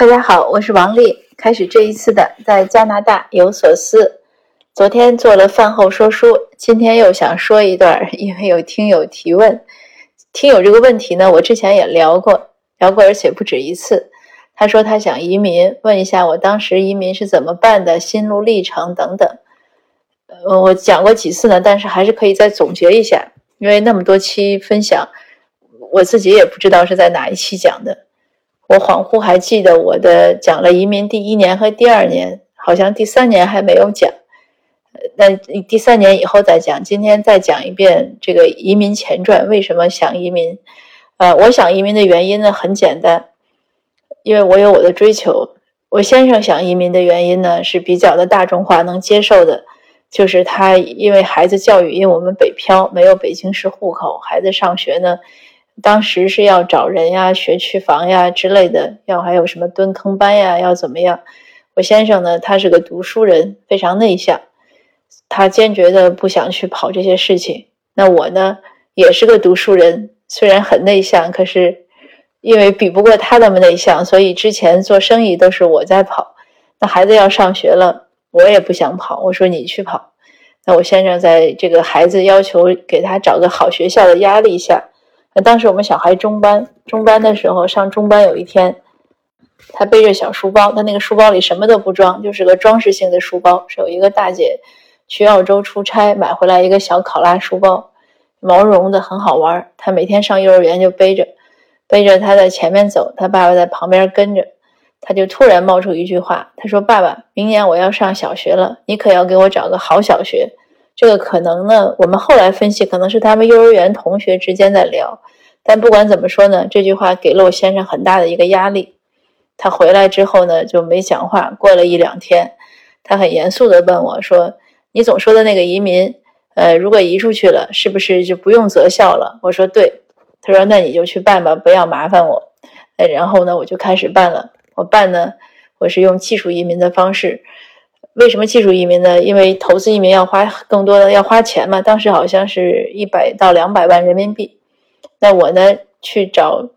大家好，我是王丽。开始这一次的在加拿大有所思。昨天做了饭后说书，今天又想说一段，因为有听友提问。听友这个问题呢，我之前也聊过，聊过，而且不止一次。他说他想移民，问一下我当时移民是怎么办的，心路历程等等。呃，我讲过几次呢，但是还是可以再总结一下，因为那么多期分享，我自己也不知道是在哪一期讲的。我恍惚还记得我的讲了移民第一年和第二年，好像第三年还没有讲，那第三年以后再讲。今天再讲一遍这个移民前传，为什么想移民？呃，我想移民的原因呢很简单，因为我有我的追求。我先生想移民的原因呢是比较的大众化，能接受的，就是他因为孩子教育，因为我们北漂没有北京市户口，孩子上学呢。当时是要找人呀、学区房呀之类的，要还有什么蹲坑班呀，要怎么样？我先生呢，他是个读书人，非常内向，他坚决的不想去跑这些事情。那我呢，也是个读书人，虽然很内向，可是因为比不过他那么内向，所以之前做生意都是我在跑。那孩子要上学了，我也不想跑，我说你去跑。那我先生在这个孩子要求给他找个好学校的压力下。那当时我们小孩中班，中班的时候上中班，有一天，他背着小书包，他那个书包里什么都不装，就是个装饰性的书包。是有一个大姐去澳洲出差，买回来一个小考拉书包，毛绒的，很好玩。他每天上幼儿园就背着，背着他在前面走，他爸爸在旁边跟着。他就突然冒出一句话，他说：“爸爸，明年我要上小学了，你可要给我找个好小学。”这个可能呢，我们后来分析，可能是他们幼儿园同学之间在聊。但不管怎么说呢，这句话给了我先生很大的一个压力。他回来之后呢，就没讲话。过了一两天，他很严肃地问我说：“你总说的那个移民，呃，如果移出去了，是不是就不用择校了？”我说：“对。”他说：“那你就去办吧，不要麻烦我。”呃，然后呢，我就开始办了。我办呢，我是用技术移民的方式。为什么技术移民呢？因为投资移民要花更多的要花钱嘛。当时好像是一百到两百万人民币。那我呢去找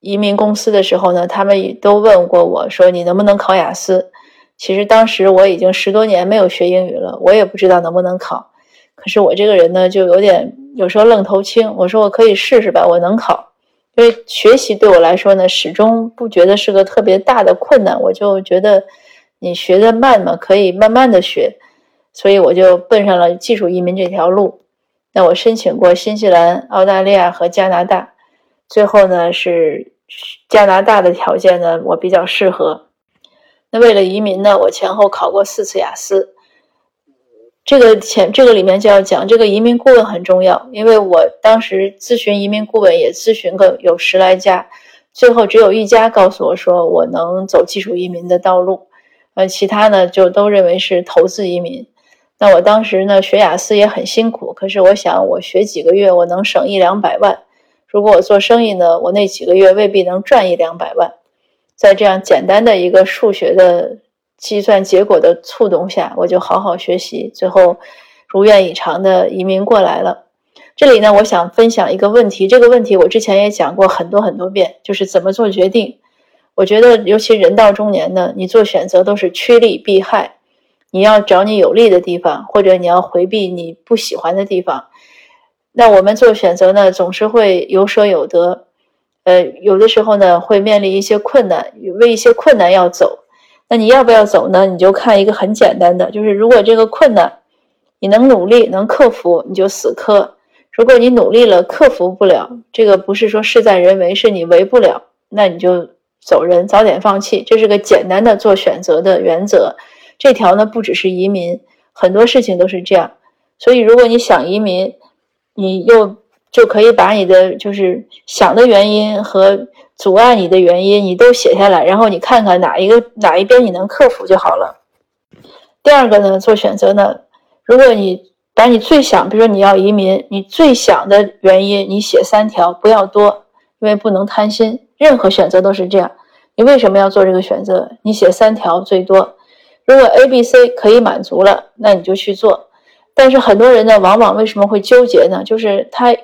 移民公司的时候呢，他们也都问过我说你能不能考雅思？其实当时我已经十多年没有学英语了，我也不知道能不能考。可是我这个人呢就有点有时候愣头青，我说我可以试试吧，我能考。因为学习对我来说呢，始终不觉得是个特别大的困难，我就觉得。你学的慢嘛，可以慢慢的学，所以我就奔上了技术移民这条路。那我申请过新西兰、澳大利亚和加拿大，最后呢是加拿大的条件呢我比较适合。那为了移民呢，我前后考过四次雅思。这个前这个里面就要讲，这个移民顾问很重要，因为我当时咨询移民顾问也咨询过有十来家，最后只有一家告诉我说我能走技术移民的道路。呃，其他呢就都认为是投资移民。那我当时呢学雅思也很辛苦，可是我想我学几个月我能省一两百万。如果我做生意呢，我那几个月未必能赚一两百万。在这样简单的一个数学的计算结果的触动下，我就好好学习，最后如愿以偿的移民过来了。这里呢，我想分享一个问题，这个问题我之前也讲过很多很多遍，就是怎么做决定。我觉得，尤其人到中年呢，你做选择都是趋利避害，你要找你有利的地方，或者你要回避你不喜欢的地方。那我们做选择呢，总是会有舍有得，呃，有的时候呢会面临一些困难，为一些困难要走。那你要不要走呢？你就看一个很简单的，就是如果这个困难你能努力能克服，你就死磕；如果你努力了克服不了，这个不是说事在人为，是你为不了，那你就。走人，早点放弃，这是个简单的做选择的原则。这条呢，不只是移民，很多事情都是这样。所以，如果你想移民，你又就可以把你的就是想的原因和阻碍你的原因，你都写下来，然后你看看哪一个哪一边你能克服就好了。第二个呢，做选择呢，如果你把你最想，比如说你要移民，你最想的原因，你写三条，不要多，因为不能贪心。任何选择都是这样，你为什么要做这个选择？你写三条最多，如果 A、B、C 可以满足了，那你就去做。但是很多人呢，往往为什么会纠结呢？就是他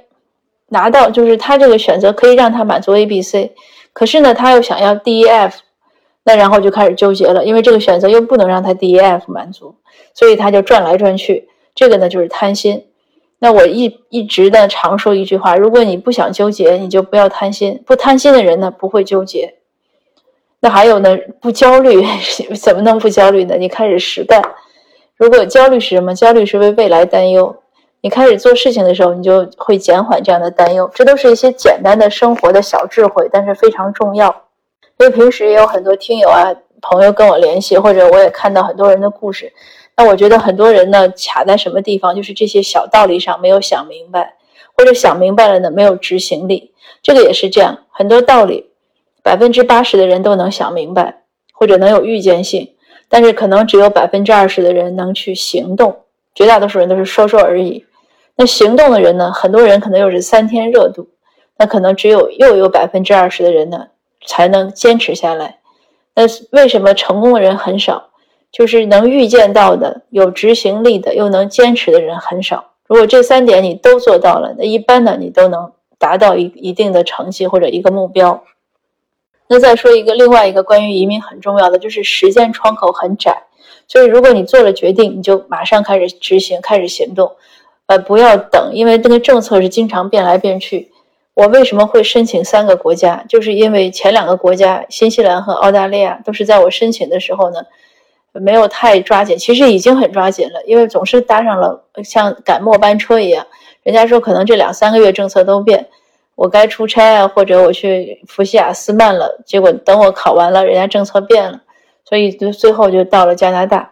拿到，就是他这个选择可以让他满足 A、B、C，可是呢，他又想要 D、E、F，那然后就开始纠结了，因为这个选择又不能让他 D、E、F 满足，所以他就转来转去。这个呢就是贪心。那我一一直的常说一句话：如果你不想纠结，你就不要贪心。不贪心的人呢不会纠结。那还有呢，不焦虑，怎么能不焦虑呢？你开始实干。如果焦虑是什么？焦虑是为未来担忧。你开始做事情的时候，你就会减缓这样的担忧。这都是一些简单的生活的小智慧，但是非常重要。因为平时也有很多听友啊、朋友跟我联系，或者我也看到很多人的故事。那我觉得很多人呢，卡在什么地方，就是这些小道理上没有想明白，或者想明白了呢，没有执行力。这个也是这样，很多道理，百分之八十的人都能想明白，或者能有预见性，但是可能只有百分之二十的人能去行动，绝大多数人都是说说而已。那行动的人呢？很多人可能又是三天热度，那可能只有又有百分之二十的人呢才能坚持下来。那为什么成功的人很少？就是能预见到的、有执行力的、又能坚持的人很少。如果这三点你都做到了，那一般的你都能达到一一定的成绩或者一个目标。那再说一个另外一个关于移民很重要的，就是时间窗口很窄。所以如果你做了决定，你就马上开始执行，开始行动。呃，不要等，因为这个政策是经常变来变去。我为什么会申请三个国家？就是因为前两个国家，新西兰和澳大利亚，都是在我申请的时候呢，没有太抓紧。其实已经很抓紧了，因为总是搭上了像赶末班车一样。人家说可能这两三个月政策都变，我该出差啊，或者我去福西亚斯曼了，结果等我考完了，人家政策变了，所以就最后就到了加拿大。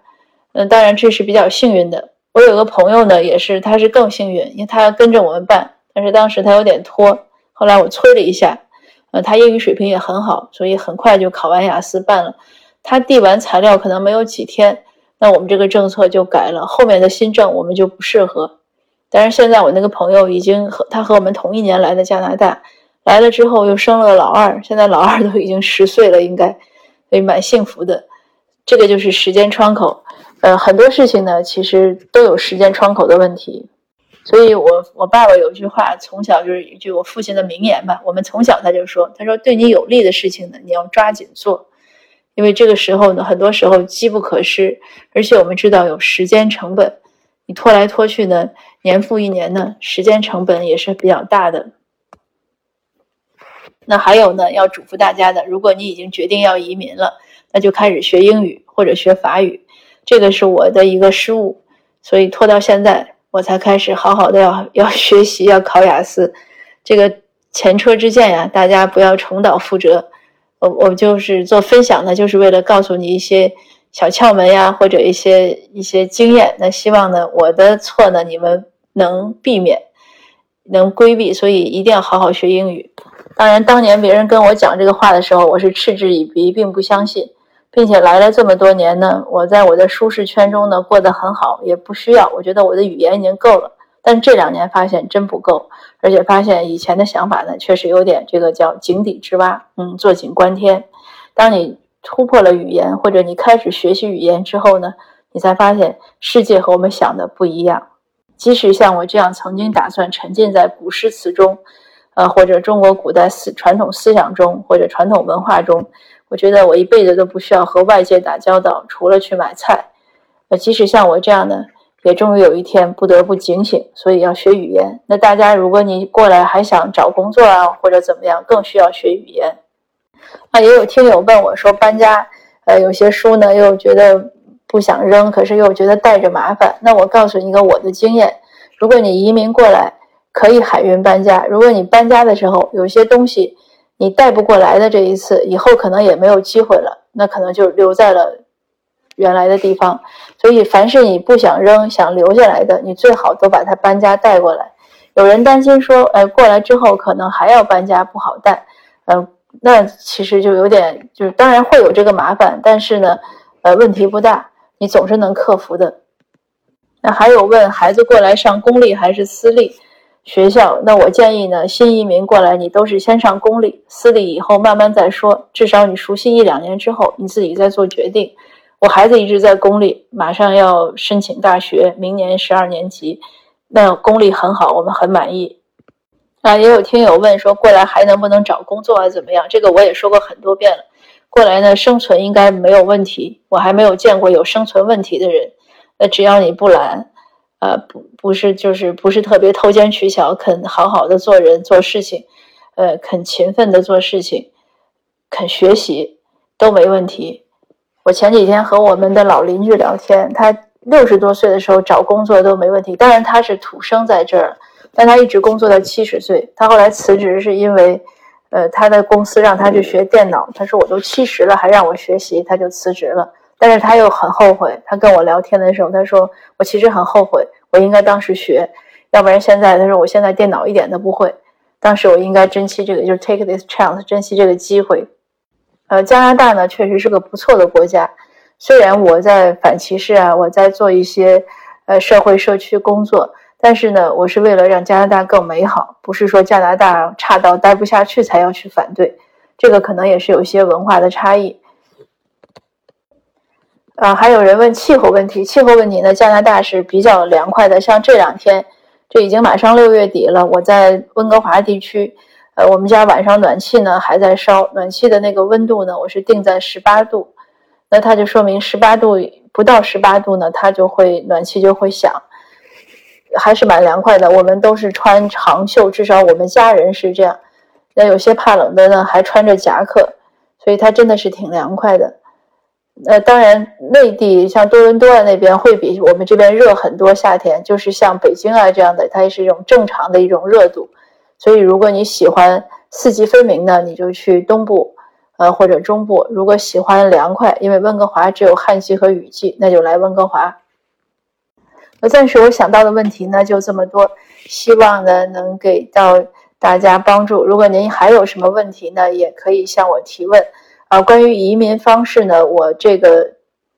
嗯，当然这是比较幸运的。我有个朋友呢，也是，他是更幸运，因为他跟着我们办，但是当时他有点拖，后来我催了一下，呃，他英语水平也很好，所以很快就考完雅思办了。他递完材料可能没有几天，那我们这个政策就改了，后面的新政我们就不适合。但是现在我那个朋友已经和他和我们同一年来的加拿大，来了之后又生了个老二，现在老二都已经十岁了，应该，所以蛮幸福的。这个就是时间窗口。呃，很多事情呢，其实都有时间窗口的问题，所以我我爸爸有一句话，从小就是一句我父亲的名言吧。我们从小他就说，他说对你有利的事情呢，你要抓紧做，因为这个时候呢，很多时候机不可失，而且我们知道有时间成本，你拖来拖去呢，年复一年呢，时间成本也是比较大的。那还有呢，要嘱咐大家的，如果你已经决定要移民了，那就开始学英语或者学法语。这个是我的一个失误，所以拖到现在我才开始好好的要要学习，要考雅思。这个前车之鉴呀，大家不要重蹈覆辙。我我就是做分享呢，就是为了告诉你一些小窍门呀，或者一些一些经验。那希望呢，我的错呢，你们能避免，能规避。所以一定要好好学英语。当然，当年别人跟我讲这个话的时候，我是嗤之以鼻，并不相信。并且来了这么多年呢，我在我的舒适圈中呢过得很好，也不需要。我觉得我的语言已经够了，但这两年发现真不够，而且发现以前的想法呢确实有点这个叫井底之蛙，嗯，坐井观天。当你突破了语言，或者你开始学习语言之后呢，你才发现世界和我们想的不一样。即使像我这样曾经打算沉浸在古诗词中，呃，或者中国古代思传统思想中，或者传统文化中。我觉得我一辈子都不需要和外界打交道，除了去买菜。呃，即使像我这样的，也终于有一天不得不警醒，所以要学语言。那大家，如果你过来还想找工作啊，或者怎么样，更需要学语言。啊，也有听友问我说搬家，呃，有些书呢又觉得不想扔，可是又觉得带着麻烦。那我告诉你一个我的经验：如果你移民过来，可以海运搬家。如果你搬家的时候有些东西。你带不过来的这一次，以后可能也没有机会了，那可能就留在了原来的地方。所以，凡是你不想扔、想留下来的，你最好都把它搬家带过来。有人担心说，哎，过来之后可能还要搬家，不好带。嗯，那其实就有点，就是当然会有这个麻烦，但是呢，呃，问题不大，你总是能克服的。那还有问孩子过来上公立还是私立？学校，那我建议呢，新移民过来，你都是先上公立，私立以后慢慢再说。至少你熟悉一两年之后，你自己再做决定。我孩子一直在公立，马上要申请大学，明年十二年级，那公立很好，我们很满意。啊，也有听友问说，过来还能不能找工作啊？怎么样？这个我也说过很多遍了。过来呢，生存应该没有问题。我还没有见过有生存问题的人。那只要你不懒，呃，不不是就是不是特别偷奸取巧，肯好好的做人做事情，呃，肯勤奋的做事情，肯学习都没问题。我前几天和我们的老邻居聊天，他六十多岁的时候找工作都没问题。当然他是土生在这儿，但他一直工作到七十岁。他后来辞职是因为，呃，他的公司让他去学电脑。他说我都七十了还让我学习，他就辞职了。但是他又很后悔。他跟我聊天的时候，他说：“我其实很后悔，我应该当时学，要不然现在他说我现在电脑一点都不会。当时我应该珍惜这个，就是 take this chance，珍惜这个机会。”呃，加拿大呢确实是个不错的国家。虽然我在反歧视啊，我在做一些呃社会社区工作，但是呢，我是为了让加拿大更美好，不是说加拿大差到待不下去才要去反对。这个可能也是有些文化的差异。啊，还有人问气候问题。气候问题呢，加拿大是比较凉快的。像这两天，这已经马上六月底了。我在温哥华地区，呃，我们家晚上暖气呢还在烧，暖气的那个温度呢，我是定在十八度。那它就说明十八度不到十八度呢，它就会暖气就会响，还是蛮凉快的。我们都是穿长袖，至少我们家人是这样。那有些怕冷的呢，还穿着夹克，所以它真的是挺凉快的。呃，当然，内地像多伦多啊那边会比我们这边热很多。夏天就是像北京啊这样的，它也是一种正常的一种热度。所以，如果你喜欢四季分明的，你就去东部，呃或者中部；如果喜欢凉快，因为温哥华只有旱季和雨季，那就来温哥华。那暂时我想到的问题呢就这么多，希望呢能给到大家帮助。如果您还有什么问题呢，也可以向我提问。啊，关于移民方式呢，我这个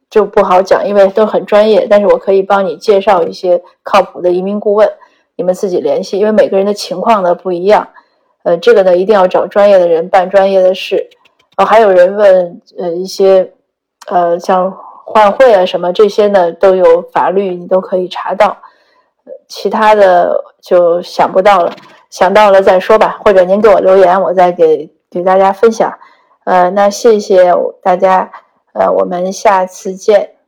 就不好讲，因为都很专业。但是我可以帮你介绍一些靠谱的移民顾问，你们自己联系，因为每个人的情况呢不一样。呃，这个呢一定要找专业的人办专业的事。哦，还有人问，呃，一些，呃，像换汇啊什么这些呢，都有法律，你都可以查到。其他的就想不到了，想到了再说吧，或者您给我留言，我再给给大家分享。呃，那谢谢大家，呃，我们下次见。